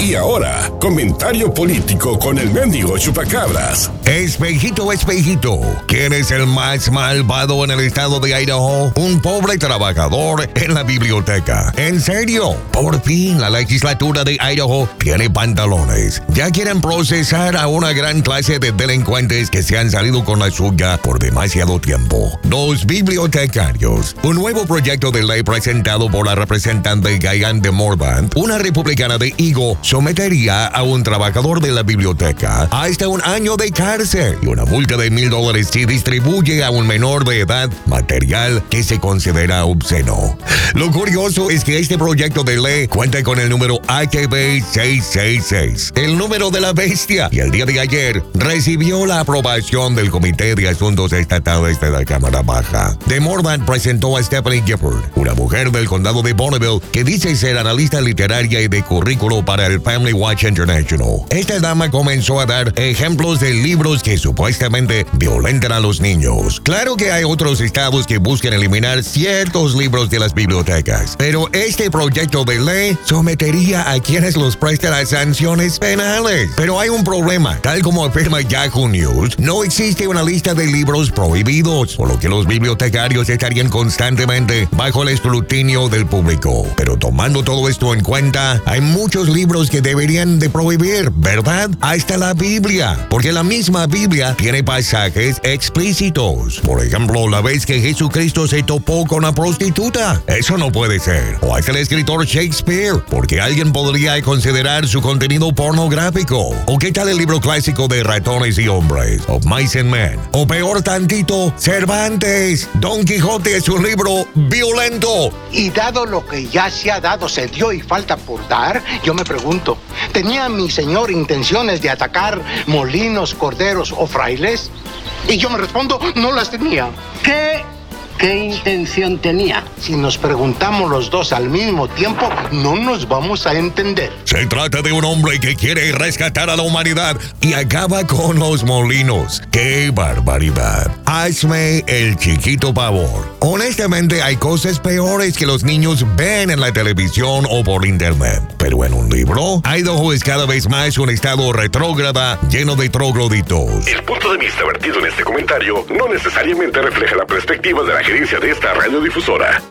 Y ahora, comentario político con el mendigo chupacabras. Espejito, espejito, ¿quién es el más malvado en el estado de Idaho? Un pobre trabajador en la biblioteca. ¿En serio? Por fin la legislatura de Idaho tiene pantalones. Ya quieren procesar a una gran clase de delincuentes que se han salido con la suya por demasiado tiempo. Los bibliotecarios. Un nuevo proyecto de ley presentado por la representante Gayan de Morvan, una republicana de Eagle, sometería a un trabajador de la biblioteca hasta un año de cárcel y una multa de mil dólares si distribuye a un menor de edad material que se considera obsceno. Lo curioso es que este proyecto de ley cuenta con el número HB 666, el número de la bestia, y el día de ayer recibió la aprobación del Comité de Asuntos Estatales de la Cámara Baja. De Morvan presentó a Stephanie Gifford, una mujer del condado de Bonneville que dice ser analista literaria y de currículo para el Family Watch International. Esta dama comenzó a dar ejemplos de libros que supuestamente violentan a los niños. Claro que hay otros estados que buscan eliminar ciertos libros de las bibliotecas, pero este proyecto de ley sometería a quienes los prestan a sanciones penales. Pero hay un problema, tal como afirma Yahoo News, no existe una lista de libros prohibidos, por lo que los bibliotecarios estarían constantemente bajo el escrutinio del público. Pero tomando todo esto en cuenta, hay muchos libros que deberían de prohibir, ¿verdad? Hasta la Biblia, porque la misma Biblia tiene pasajes explícitos. Por ejemplo, la vez que Jesucristo se topó con una prostituta. Eso no puede ser. O hasta el escritor Shakespeare, porque alguien podría considerar su contenido pornográfico. ¿O qué tal el libro clásico de ratones y hombres? Of Mice and Men. O peor tantito, Cervantes. Don Quijote es un libro violento. Y dado lo que ya se ha dado, se dio y falta por dar, yo me pregunto, ¿tenía mi señor intenciones de atacar molinos, corderos o frailes? Y yo me respondo, no las tenía. ¿Qué, qué intención tenía? Si nos preguntamos los dos al mismo tiempo, no nos vamos a entender. Se trata de un hombre que quiere rescatar a la humanidad y acaba con los molinos. ¡Qué barbaridad! Hazme el chiquito pavor. Honestamente, hay cosas peores que los niños ven en la televisión o por internet. Pero en un libro, Idaho es cada vez más un estado retrógrada lleno de trogloditos. El punto de vista vertido en este comentario no necesariamente refleja la perspectiva de la gerencia de esta radiodifusora.